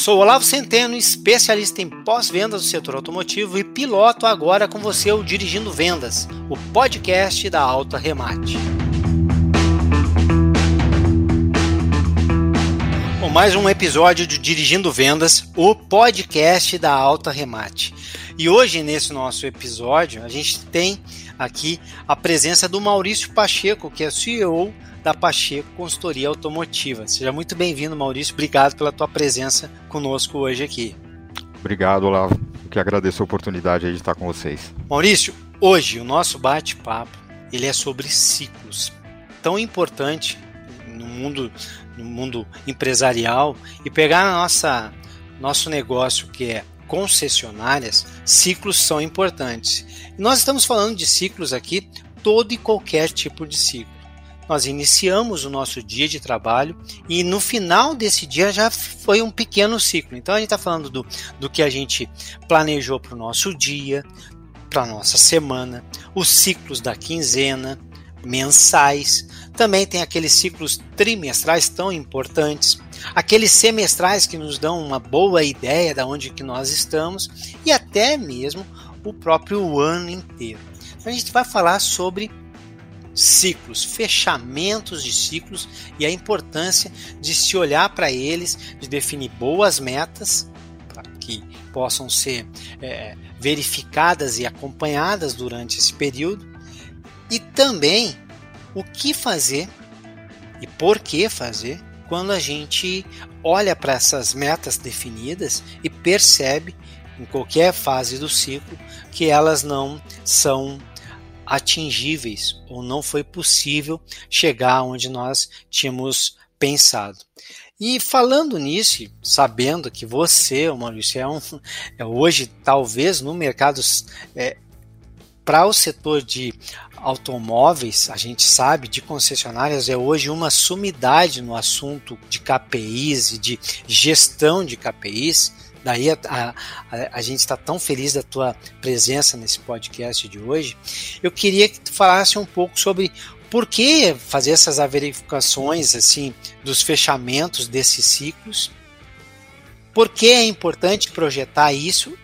sou Olavo Centeno, especialista em pós-vendas do setor automotivo e piloto agora com você o Dirigindo Vendas, o podcast da Alta Remate. Bom, mais um episódio de Dirigindo Vendas, o podcast da Alta Remate. E hoje, nesse nosso episódio, a gente tem aqui a presença do Maurício Pacheco, que é CEO da Pacheco Consultoria Automotiva. Seja muito bem-vindo, Maurício. Obrigado pela tua presença conosco hoje aqui. Obrigado, Olavo. Eu que agradeço a oportunidade de estar com vocês. Maurício, hoje o nosso bate-papo ele é sobre ciclos. Tão importante no mundo, no mundo empresarial e pegar a nossa nosso negócio que é concessionárias, ciclos são importantes. E nós estamos falando de ciclos aqui, todo e qualquer tipo de ciclo nós iniciamos o nosso dia de trabalho e no final desse dia já foi um pequeno ciclo. Então a gente está falando do, do que a gente planejou para o nosso dia, para a nossa semana, os ciclos da quinzena, mensais. Também tem aqueles ciclos trimestrais tão importantes, aqueles semestrais que nos dão uma boa ideia de onde que nós estamos e até mesmo o próprio ano inteiro. A gente vai falar sobre ciclos, fechamentos de ciclos e a importância de se olhar para eles, de definir boas metas que possam ser é, verificadas e acompanhadas durante esse período e também o que fazer e por que fazer quando a gente olha para essas metas definidas e percebe em qualquer fase do ciclo que elas não são atingíveis ou não foi possível chegar onde nós tínhamos pensado. E falando nisso, sabendo que você, Maurício, é, um, é hoje talvez no mercado é, para o setor de automóveis, a gente sabe, de concessionárias, é hoje uma sumidade no assunto de KPIs e de gestão de KPIs. Daí a, a, a gente está tão feliz da tua presença nesse podcast de hoje. Eu queria que tu falasse um pouco sobre por que fazer essas verificações assim dos fechamentos desses ciclos, por que é importante projetar isso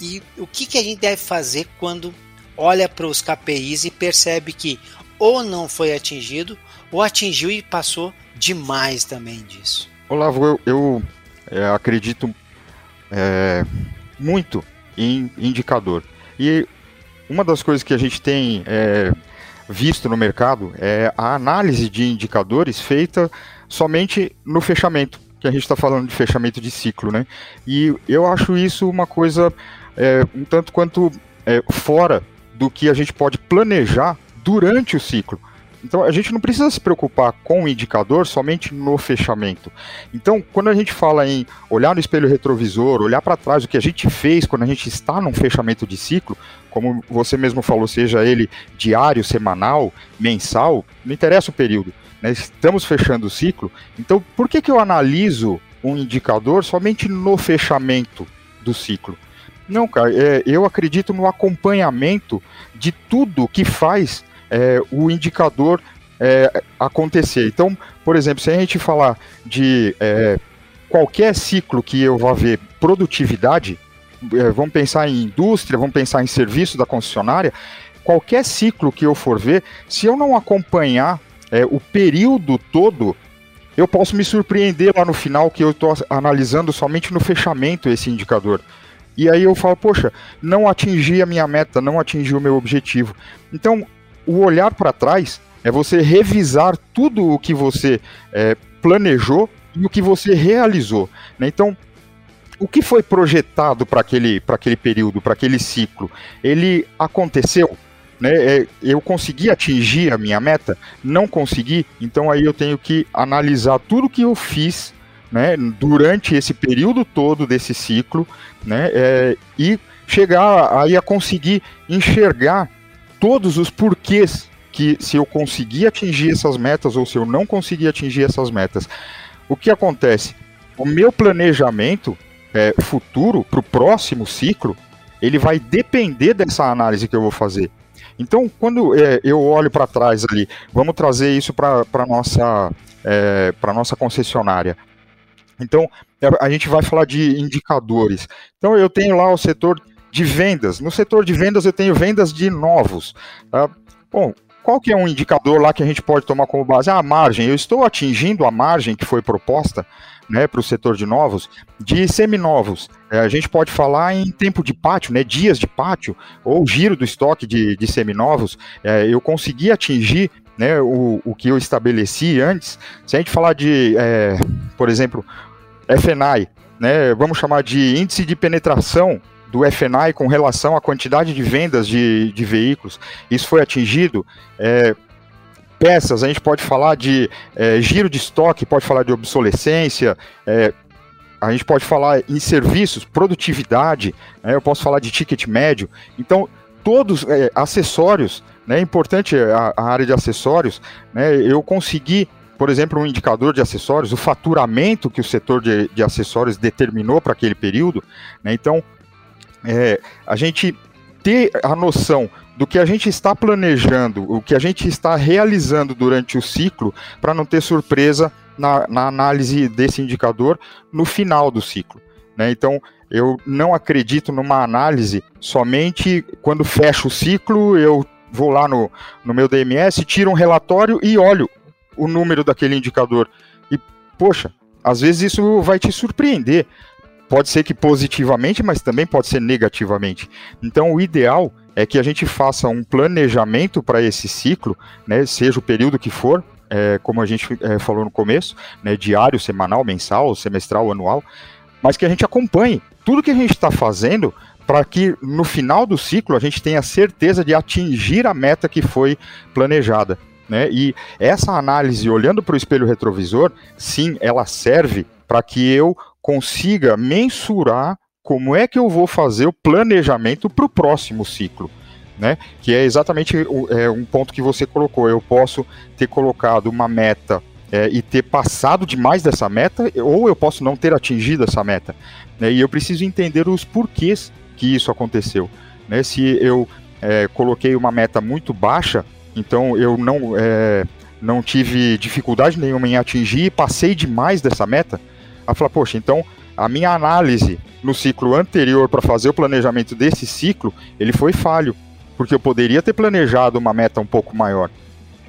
e o que, que a gente deve fazer quando olha para os KPIs e percebe que ou não foi atingido ou atingiu e passou demais também disso. Olavo, eu, eu é, acredito é, muito em indicador. E uma das coisas que a gente tem é, visto no mercado é a análise de indicadores feita somente no fechamento, que a gente está falando de fechamento de ciclo, né? E eu acho isso uma coisa é, um tanto quanto é, fora do que a gente pode planejar durante o ciclo. Então a gente não precisa se preocupar com o indicador somente no fechamento. Então, quando a gente fala em olhar no espelho retrovisor, olhar para trás o que a gente fez quando a gente está num fechamento de ciclo, como você mesmo falou, seja ele diário, semanal, mensal, não interessa o período. Né? Estamos fechando o ciclo. Então, por que, que eu analiso um indicador somente no fechamento do ciclo? Não, cara, é, eu acredito no acompanhamento de tudo que faz é, o indicador é, acontecer. Então, por exemplo, se a gente falar de é, qualquer ciclo que eu vá ver produtividade, é, vamos pensar em indústria, vamos pensar em serviço da concessionária, qualquer ciclo que eu for ver, se eu não acompanhar é, o período todo, eu posso me surpreender lá no final que eu estou analisando somente no fechamento esse indicador. E aí eu falo, poxa, não atingi a minha meta, não atingi o meu objetivo. Então, o olhar para trás é você revisar tudo o que você é, planejou e o que você realizou. Né? Então, o que foi projetado para aquele, aquele período, para aquele ciclo, ele aconteceu? Né? É, eu consegui atingir a minha meta? Não consegui, então aí eu tenho que analisar tudo que eu fiz né, durante esse período todo desse ciclo né, é, e chegar aí a conseguir enxergar todos os porquês que se eu conseguir atingir essas metas ou se eu não conseguir atingir essas metas. O que acontece? O meu planejamento é, futuro para o próximo ciclo, ele vai depender dessa análise que eu vou fazer. Então, quando é, eu olho para trás ali, vamos trazer isso para a nossa, é, nossa concessionária. Então, a gente vai falar de indicadores. Então, eu tenho lá o setor de vendas. No setor de vendas, eu tenho vendas de novos. Tá? Bom, qual que é um indicador lá que a gente pode tomar como base? Ah, a margem. Eu estou atingindo a margem que foi proposta né, para o setor de novos, de seminovos. É, a gente pode falar em tempo de pátio, né, dias de pátio, ou giro do estoque de, de seminovos. É, eu consegui atingir né, o, o que eu estabeleci antes. Se a gente falar de, é, por exemplo, FNI, né, vamos chamar de índice de penetração do FNI com relação à quantidade de vendas de, de veículos, isso foi atingido. É, peças, a gente pode falar de é, giro de estoque, pode falar de obsolescência, é, a gente pode falar em serviços, produtividade, né, eu posso falar de ticket médio. Então, todos é, acessórios, né, é importante a, a, área de acessórios, né, eu consegui, por exemplo, um indicador de acessórios, o faturamento que o setor de, de acessórios determinou para aquele período. Né, então, é, a gente ter a noção do que a gente está planejando, o que a gente está realizando durante o ciclo, para não ter surpresa na, na, análise desse indicador no final do ciclo. Né? Então, eu não acredito numa análise somente quando fecha o ciclo, eu vou lá no, no meu DMS, tiro um relatório e olho o número daquele indicador. E, poxa, às vezes isso vai te surpreender. Pode ser que positivamente, mas também pode ser negativamente. Então, o ideal é que a gente faça um planejamento para esse ciclo, né, seja o período que for, é, como a gente é, falou no começo, né, diário, semanal, mensal, semestral, anual, mas que a gente acompanhe tudo que a gente está fazendo para que no final do ciclo a gente tenha certeza de atingir a meta que foi planejada. Né? E essa análise, olhando para o espelho retrovisor, sim, ela serve para que eu consiga mensurar como é que eu vou fazer o planejamento para o próximo ciclo. Né? Que é exatamente é, um ponto que você colocou. Eu posso ter colocado uma meta é, e ter passado demais dessa meta, ou eu posso não ter atingido essa meta. Né? E eu preciso entender os porquês que isso aconteceu. Né? Se eu é, coloquei uma meta muito baixa, então eu não, é, não tive dificuldade nenhuma em atingir e passei demais dessa meta, a falar, poxa, então a minha análise no ciclo anterior para fazer o planejamento desse ciclo, ele foi falho, porque eu poderia ter planejado uma meta um pouco maior,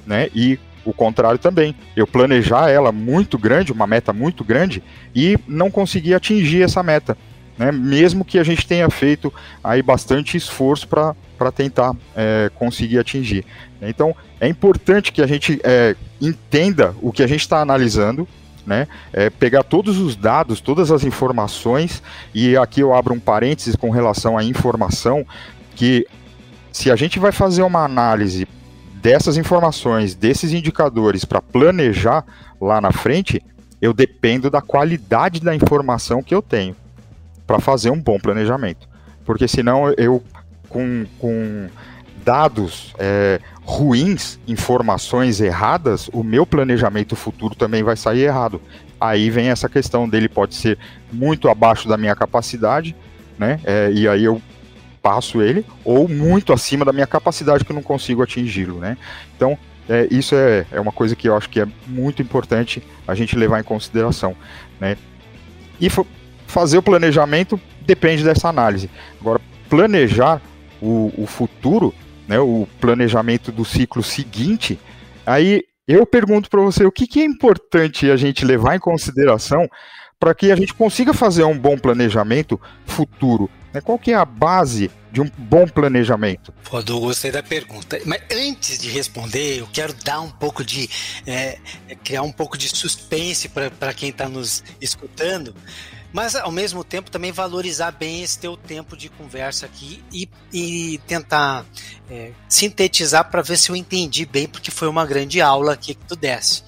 né? E o contrário também, eu planejar ela muito grande, uma meta muito grande, e não conseguir atingir essa meta, né? Mesmo que a gente tenha feito aí bastante esforço para tentar é, conseguir atingir. Então, é importante que a gente é, entenda o que a gente está analisando, né? É pegar todos os dados, todas as informações, e aqui eu abro um parênteses com relação à informação, que se a gente vai fazer uma análise dessas informações, desses indicadores para planejar lá na frente, eu dependo da qualidade da informação que eu tenho para fazer um bom planejamento. Porque senão eu, com, com dados é, ruins, informações erradas, o meu planejamento futuro também vai sair errado. Aí vem essa questão dele pode ser muito abaixo da minha capacidade, né? É, e aí eu passo ele, ou muito acima da minha capacidade que eu não consigo atingi-lo, né? Então, é, isso é, é uma coisa que eu acho que é muito importante a gente levar em consideração, né? E fazer o planejamento depende dessa análise. Agora, planejar o, o futuro né, o planejamento do ciclo seguinte, aí eu pergunto para você o que, que é importante a gente levar em consideração para que a gente consiga fazer um bom planejamento futuro. Né? Qual que é a base de um bom planejamento? Pô, Douglas, gostei da pergunta. Mas antes de responder, eu quero dar um pouco de. É, criar um pouco de suspense para quem está nos escutando. Mas ao mesmo tempo também valorizar bem esse teu tempo de conversa aqui e, e tentar é, sintetizar para ver se eu entendi bem, porque foi uma grande aula aqui que tu desse.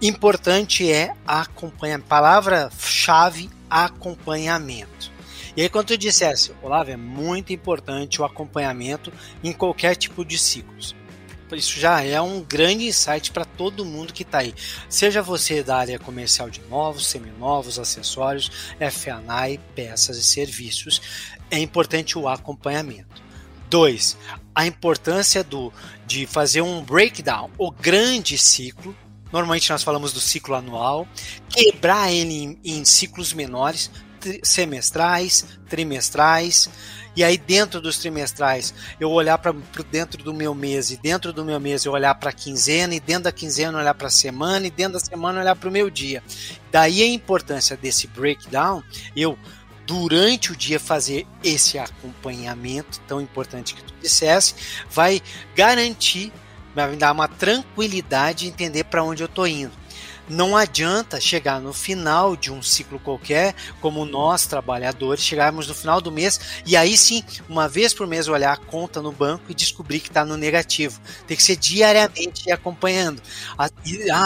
Importante é acompanhar. Palavra-chave acompanhamento. E aí, quando tu dissesse, Olavo, é muito importante o acompanhamento em qualquer tipo de ciclos isso já é um grande insight para todo mundo que está aí. Seja você da área comercial de novos, seminovos, acessórios, FNAI, peças e serviços, é importante o acompanhamento. Dois, a importância do, de fazer um breakdown, o grande ciclo, Normalmente nós falamos do ciclo anual, quebrar ele em, em ciclos menores, semestrais, trimestrais, e aí dentro dos trimestrais eu olhar para dentro do meu mês, e dentro do meu mês eu olhar para a quinzena, e dentro da quinzena olhar para a semana, e dentro da semana olhar para o meu dia. Daí a importância desse breakdown, eu durante o dia fazer esse acompanhamento tão importante que tu dissesse, vai garantir, vai me dar uma tranquilidade de entender para onde eu estou indo. Não adianta chegar no final de um ciclo qualquer, como nós trabalhadores, chegarmos no final do mês e aí sim, uma vez por mês, olhar a conta no banco e descobrir que está no negativo. Tem que ser diariamente acompanhando. Ah,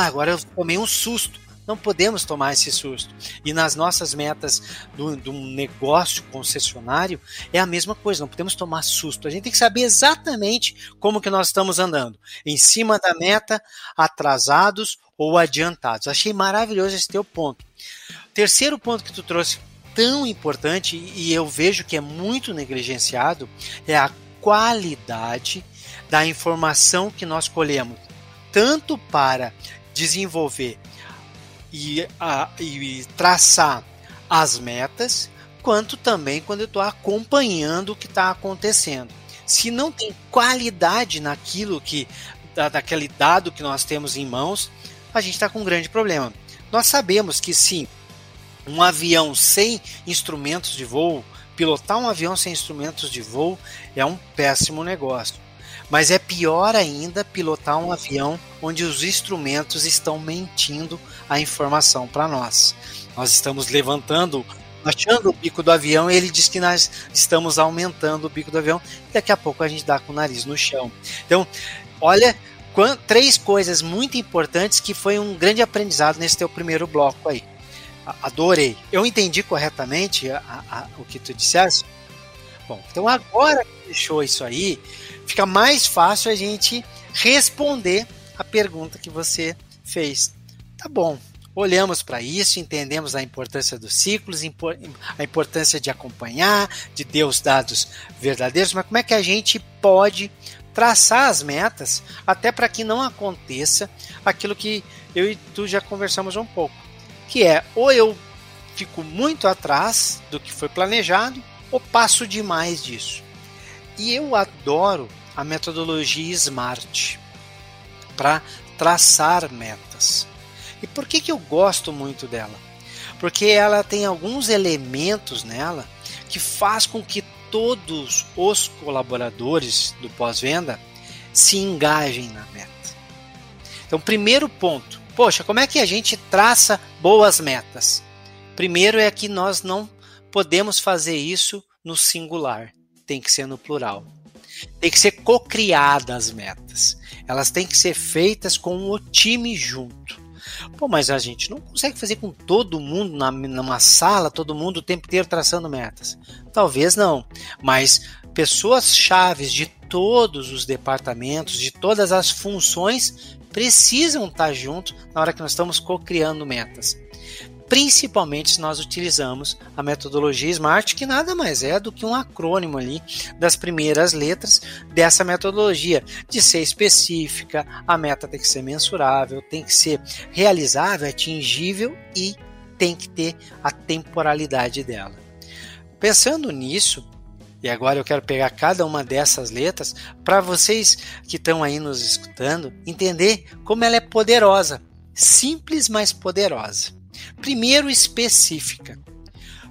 agora eu tomei um susto. Não podemos tomar esse susto. E nas nossas metas do, do negócio concessionário é a mesma coisa, não podemos tomar susto. A gente tem que saber exatamente como que nós estamos andando. Em cima da meta, atrasados ou adiantados. Achei maravilhoso esse teu ponto. Terceiro ponto que tu trouxe tão importante e eu vejo que é muito negligenciado é a qualidade da informação que nós colhemos, tanto para desenvolver e, a, e traçar as metas, quanto também quando eu estou acompanhando o que está acontecendo. Se não tem qualidade naquilo que da, daquele dado que nós temos em mãos, a gente está com um grande problema. Nós sabemos que sim, um avião sem instrumentos de voo, pilotar um avião sem instrumentos de voo é um péssimo negócio. Mas é pior ainda pilotar um avião onde os instrumentos estão mentindo a informação para nós. Nós estamos levantando, achando o bico do avião e ele diz que nós estamos aumentando o bico do avião. Daqui a pouco a gente dá com o nariz no chão. Então, olha três coisas muito importantes que foi um grande aprendizado nesse teu primeiro bloco aí. Adorei. Eu entendi corretamente a, a, o que tu disseste? Bom, então agora deixou isso aí, fica mais fácil a gente responder a pergunta que você fez. Tá bom. Olhamos para isso, entendemos a importância dos ciclos, a importância de acompanhar, de ter os dados verdadeiros, mas como é que a gente pode traçar as metas até para que não aconteça aquilo que eu e tu já conversamos um pouco, que é ou eu fico muito atrás do que foi planejado ou passo demais disso. E eu adoro a metodologia SMART para traçar metas. E por que, que eu gosto muito dela? Porque ela tem alguns elementos nela que faz com que todos os colaboradores do pós-venda se engajem na meta. Então, primeiro ponto, poxa, como é que a gente traça boas metas? Primeiro é que nós não podemos fazer isso no singular, tem que ser no plural. Tem que ser co-criadas as metas. Elas têm que ser feitas com o time junto. Pô, mas a gente não consegue fazer com todo mundo na, numa sala, todo mundo o tempo inteiro traçando metas. Talvez não, mas pessoas chaves de todos os departamentos, de todas as funções, precisam estar junto na hora que nós estamos co-criando metas principalmente se nós utilizamos a metodologia SMART, que nada mais é do que um acrônimo ali das primeiras letras dessa metodologia, de ser específica, a meta tem que ser mensurável, tem que ser realizável, atingível e tem que ter a temporalidade dela. Pensando nisso, e agora eu quero pegar cada uma dessas letras para vocês que estão aí nos escutando entender como ela é poderosa, simples mas poderosa. Primeiro, específica.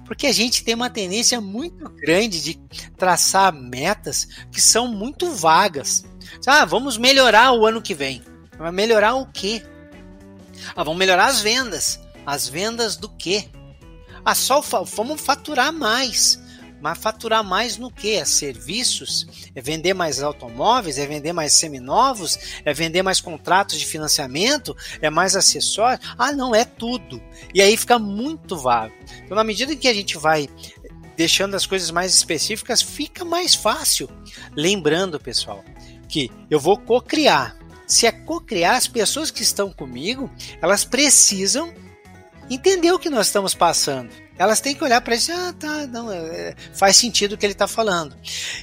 Porque a gente tem uma tendência muito grande de traçar metas que são muito vagas. Ah, vamos melhorar o ano que vem. Vai melhorar o quê? Ah, vamos melhorar as vendas. As vendas do quê? Ah, só vamos faturar mais. Mas faturar mais no que? É serviços? É vender mais automóveis? É vender mais seminovos? É vender mais contratos de financiamento? É mais acessórios? Ah, não, é tudo. E aí fica muito vago. Então, na medida que a gente vai deixando as coisas mais específicas, fica mais fácil. Lembrando, pessoal, que eu vou co-criar. Se é co-criar, as pessoas que estão comigo, elas precisam entender o que nós estamos passando elas têm que olhar para isso, ah, tá, não, é, é, faz sentido o que ele está falando.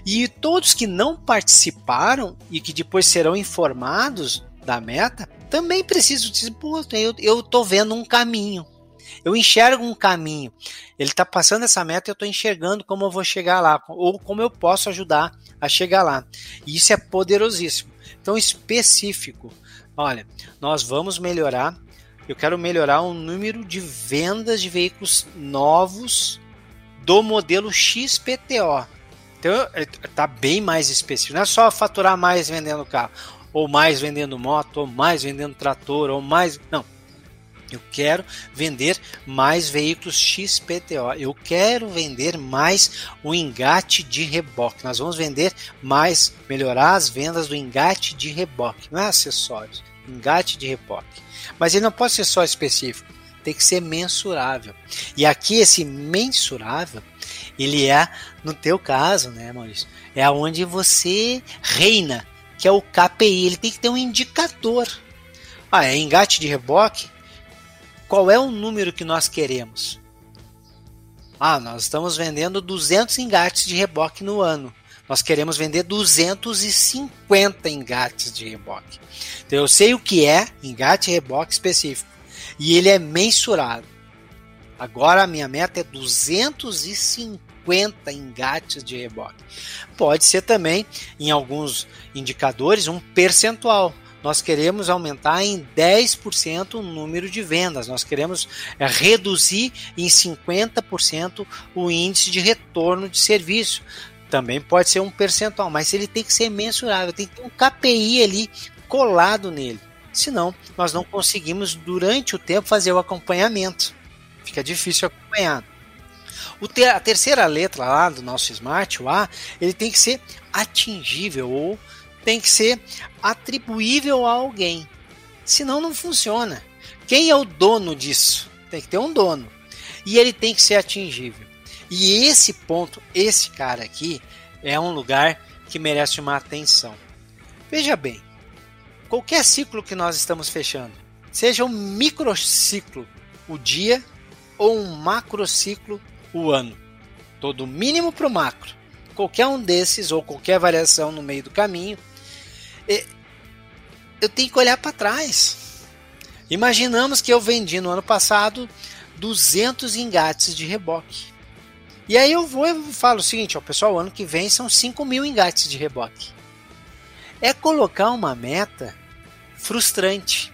E todos que não participaram e que depois serão informados da meta, também preciso dizer, pô, eu, eu tô vendo um caminho. Eu enxergo um caminho. Ele está passando essa meta eu estou enxergando como eu vou chegar lá, ou como eu posso ajudar a chegar lá. E isso é poderosíssimo. Então, específico. Olha, nós vamos melhorar. Eu quero melhorar o número de vendas de veículos novos do modelo XPTO. Então, está bem mais específico. Não é só faturar mais vendendo carro, ou mais vendendo moto, ou mais vendendo trator, ou mais. Não eu quero vender mais veículos XPTO. Eu quero vender mais o engate de reboque. Nós vamos vender mais, melhorar as vendas do engate de reboque, não é acessórios, engate de reboque. Mas ele não pode ser só específico, tem que ser mensurável. E aqui esse mensurável, ele é, no teu caso, né, Maurício, é onde você reina, que é o KPI. Ele tem que ter um indicador. Ah, é engate de reboque? Qual é o número que nós queremos? Ah, nós estamos vendendo 200 engates de reboque no ano. Nós queremos vender 250 engates de reboque. Então eu sei o que é engate reboque específico e ele é mensurado. Agora a minha meta é 250 engates de reboque. Pode ser também, em alguns indicadores, um percentual nós queremos aumentar em 10% o número de vendas, nós queremos é, reduzir em 50% o índice de retorno de serviço. Também pode ser um percentual, mas ele tem que ser mensurável, tem que ter um KPI ali colado nele. Senão, nós não conseguimos durante o tempo fazer o acompanhamento. Fica difícil acompanhar. Ter, a terceira letra lá do nosso smart, o A, ele tem que ser atingível ou tem que ser atribuível a alguém. Senão não funciona. Quem é o dono disso? Tem que ter um dono. E ele tem que ser atingível. E esse ponto, esse cara aqui, é um lugar que merece uma atenção. Veja bem, qualquer ciclo que nós estamos fechando, seja um microciclo o dia ou um macrociclo o ano, todo mínimo para o macro, qualquer um desses ou qualquer variação no meio do caminho eu tenho que olhar para trás. Imaginamos que eu vendi no ano passado 200 engates de reboque. E aí eu vou e falo o seguinte, ó, pessoal, ano que vem são 5 mil engates de reboque. É colocar uma meta frustrante.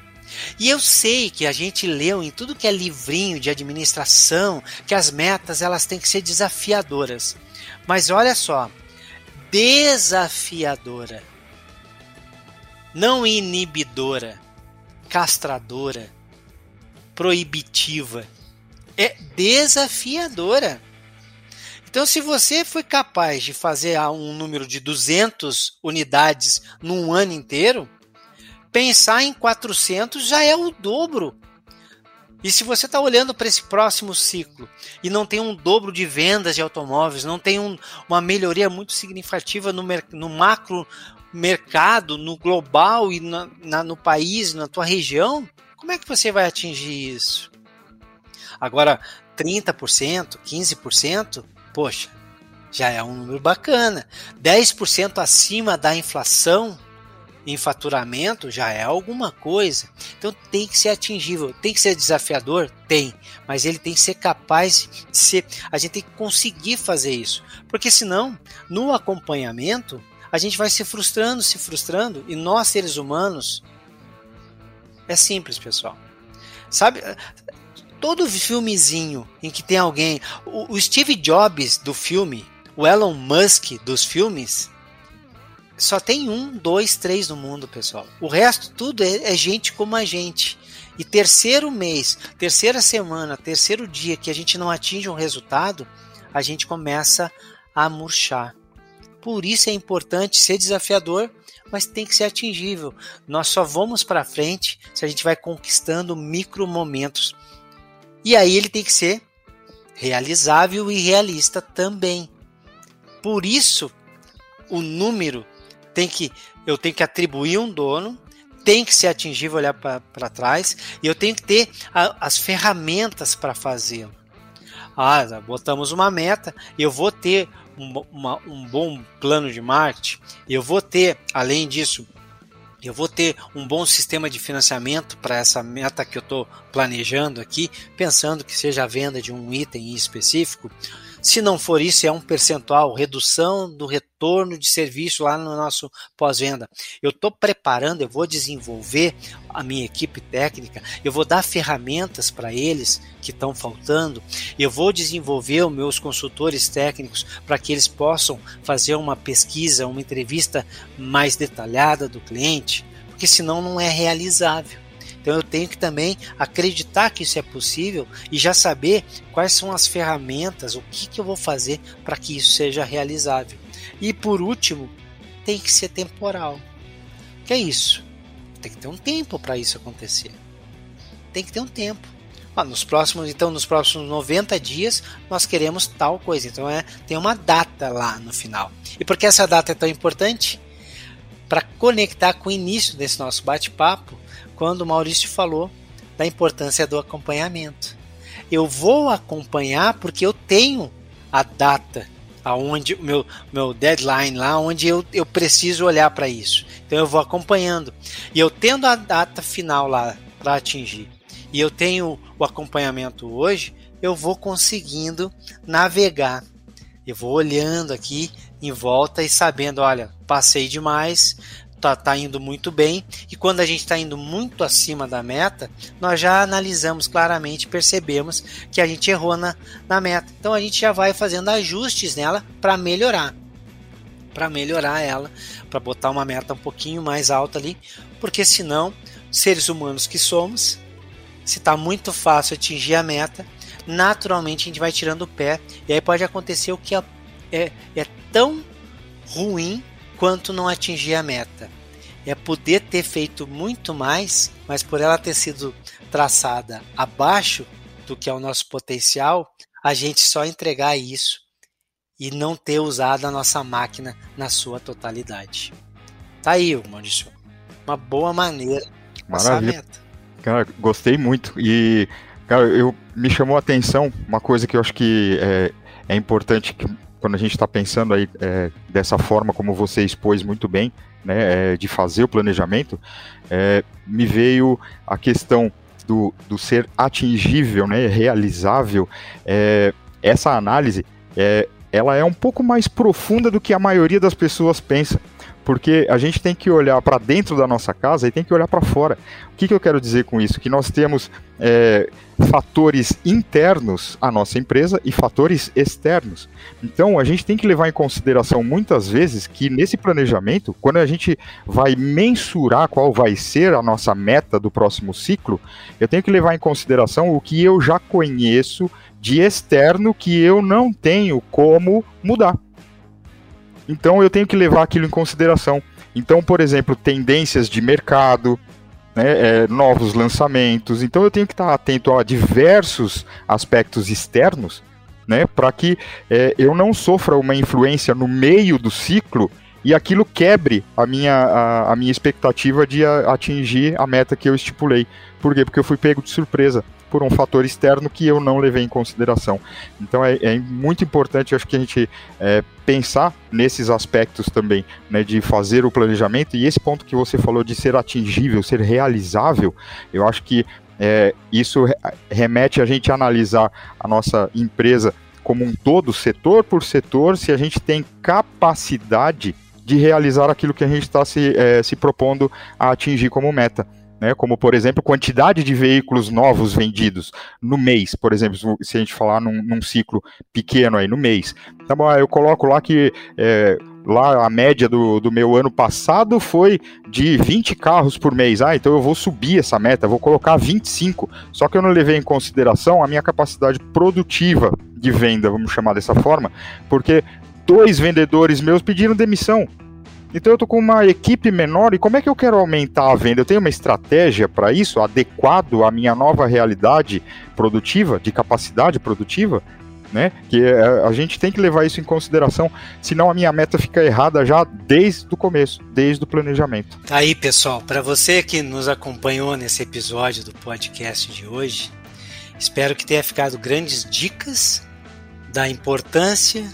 E eu sei que a gente leu em tudo que é livrinho de administração que as metas elas têm que ser desafiadoras. Mas olha só, desafiadora não inibidora, castradora, proibitiva, é desafiadora. Então, se você foi capaz de fazer um número de 200 unidades num ano inteiro, pensar em 400 já é o dobro. E se você está olhando para esse próximo ciclo e não tem um dobro de vendas de automóveis, não tem um, uma melhoria muito significativa no, no macro mercado, no global e na, na, no país, na tua região, como é que você vai atingir isso? Agora, 30%, 15%, poxa, já é um número bacana. 10% acima da inflação em faturamento já é alguma coisa. Então tem que ser atingível, tem que ser desafiador, tem, mas ele tem que ser capaz de ser. A gente tem que conseguir fazer isso, porque senão no acompanhamento a gente vai se frustrando, se frustrando, e nós, seres humanos, é simples, pessoal. Sabe, todo filmezinho em que tem alguém. O, Steve Jobs do filme, o Elon Musk dos filmes, só tem um, dois, três no mundo, pessoal. O resto tudo é, é gente como a gente. E terceiro mês, terceira semana, terceiro dia que a gente não atinge um resultado, a gente começa a murchar. Por isso é importante ser desafiador, mas tem que ser atingível. Nós só vamos para frente se a gente vai conquistando micro momentos. E aí ele tem que ser realizável e realista também. Por isso, o número tem que eu tenho que atribuir um dono, tem que ser atingível olhar para trás e eu tenho que ter a, as ferramentas para fazê-lo. Ah, botamos uma meta, eu vou ter um, uma, um bom plano de marketing, eu vou ter, além disso, eu vou ter um bom sistema de financiamento para essa meta que eu estou planejando aqui, pensando que seja a venda de um item específico. Se não for isso, é um percentual, redução do retorno de serviço lá no nosso pós-venda. Eu estou preparando, eu vou desenvolver a minha equipe técnica, eu vou dar ferramentas para eles que estão faltando, eu vou desenvolver os meus consultores técnicos para que eles possam fazer uma pesquisa, uma entrevista mais detalhada do cliente, porque senão não é realizável. Então eu tenho que também acreditar que isso é possível e já saber quais são as ferramentas, o que, que eu vou fazer para que isso seja realizável. E por último, tem que ser temporal. Que é isso? Tem que ter um tempo para isso acontecer. Tem que ter um tempo. Ah, nos próximos, então, nos próximos 90 dias nós queremos tal coisa. Então é, tem uma data lá no final. E por que essa data é tão importante? Para conectar com o início desse nosso bate-papo, quando o Maurício falou da importância do acompanhamento. Eu vou acompanhar porque eu tenho a data aonde o meu, meu deadline lá, onde eu, eu preciso olhar para isso. Então eu vou acompanhando. E eu tendo a data final lá para atingir, e eu tenho o acompanhamento hoje, eu vou conseguindo navegar. Eu vou olhando aqui em volta e sabendo, olha, passei demais, tá, tá indo muito bem. E quando a gente está indo muito acima da meta, nós já analisamos claramente, percebemos que a gente errou na, na meta. Então a gente já vai fazendo ajustes nela para melhorar. Para melhorar ela, para botar uma meta um pouquinho mais alta ali, porque senão, seres humanos que somos, se está muito fácil atingir a meta, naturalmente a gente vai tirando o pé e aí pode acontecer o que é, é, é tão ruim quanto não atingir a meta. É poder ter feito muito mais, mas por ela ter sido traçada abaixo do que é o nosso potencial, a gente só entregar isso e não ter usado a nossa máquina na sua totalidade. Tá aí, Maurício. Uma boa maneira de passar a meta. Cara, gostei muito. E, cara, eu, me chamou a atenção uma coisa que eu acho que é, é importante que quando a gente está pensando aí é, dessa forma como você expôs muito bem, né, é, de fazer o planejamento, é, me veio a questão do, do ser atingível, né, realizável. É, essa análise, é, ela é um pouco mais profunda do que a maioria das pessoas pensa porque a gente tem que olhar para dentro da nossa casa e tem que olhar para fora. O que, que, eu quero dizer com isso? Que nós temos é, fatores internos à nossa empresa e fatores externos. Então, a gente tem que levar em consideração muitas vezes que nesse planejamento, quando a gente vai mensurar qual vai ser a nossa meta do próximo ciclo, eu tenho que levar em consideração o que eu já conheço de externo que eu não tenho como mudar. Então eu tenho que levar aquilo em consideração. Então, por exemplo, tendências de mercado, né, é, novos lançamentos. Então eu tenho que estar atento a diversos aspectos externos, né, para que é, eu não sofra uma influência no meio do ciclo e aquilo quebre a minha, a, a minha expectativa de a, atingir a meta que eu estipulei. Por quê? Porque eu fui pego de surpresa por um fator externo que eu não levei em consideração. Então é, é muito importante, acho que a gente é, pensar nesses aspectos também, né, de fazer o planejamento e esse ponto que você falou de ser atingível, ser realizável, eu acho que é, isso remete a gente a analisar a nossa empresa como um todo, setor por setor, se a gente tem capacidade de realizar aquilo que a gente está se, é, se propondo a atingir como meta. Né, como, por exemplo, quantidade de veículos novos vendidos no mês, por exemplo, se a gente falar num, num ciclo pequeno aí, no mês. Tá bom, eu coloco lá que é, lá a média do, do meu ano passado foi de 20 carros por mês. Ah, então eu vou subir essa meta, vou colocar 25. Só que eu não levei em consideração a minha capacidade produtiva de venda, vamos chamar dessa forma, porque dois vendedores meus pediram demissão. Então eu tô com uma equipe menor e como é que eu quero aumentar a venda? Eu tenho uma estratégia para isso, adequado à minha nova realidade produtiva, de capacidade produtiva, né? Que é, a gente tem que levar isso em consideração, senão a minha meta fica errada já desde o começo, desde o planejamento. Aí, pessoal, para você que nos acompanhou nesse episódio do podcast de hoje, espero que tenha ficado grandes dicas da importância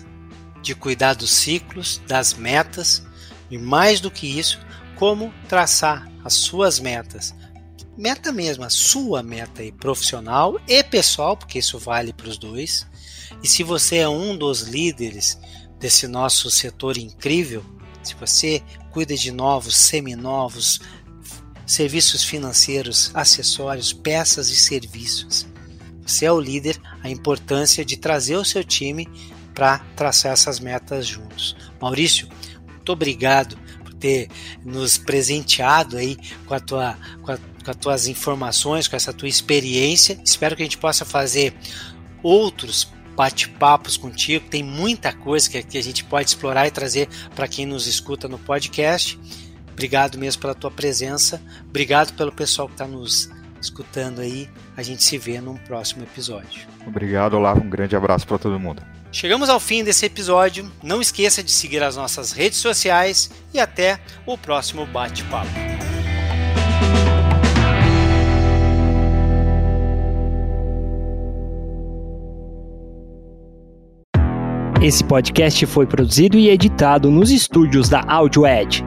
de cuidar dos ciclos, das metas e mais do que isso, como traçar as suas metas. Meta mesmo, a sua meta aí, profissional e pessoal, porque isso vale para os dois. E se você é um dos líderes desse nosso setor incrível, se você cuida de novos, seminovos, serviços financeiros, acessórios, peças e serviços, você é o líder, a importância de trazer o seu time para traçar essas metas juntos. Maurício, muito obrigado por ter nos presenteado aí com, a tua, com, a, com as tuas informações, com essa tua experiência. Espero que a gente possa fazer outros bate-papos contigo. Tem muita coisa que, que a gente pode explorar e trazer para quem nos escuta no podcast. Obrigado mesmo pela tua presença. Obrigado pelo pessoal que está nos escutando aí. A gente se vê num próximo episódio. Obrigado, Olavo. Um grande abraço para todo mundo. Chegamos ao fim desse episódio. Não esqueça de seguir as nossas redes sociais e até o próximo bate-papo. Esse podcast foi produzido e editado nos estúdios da Audio Edge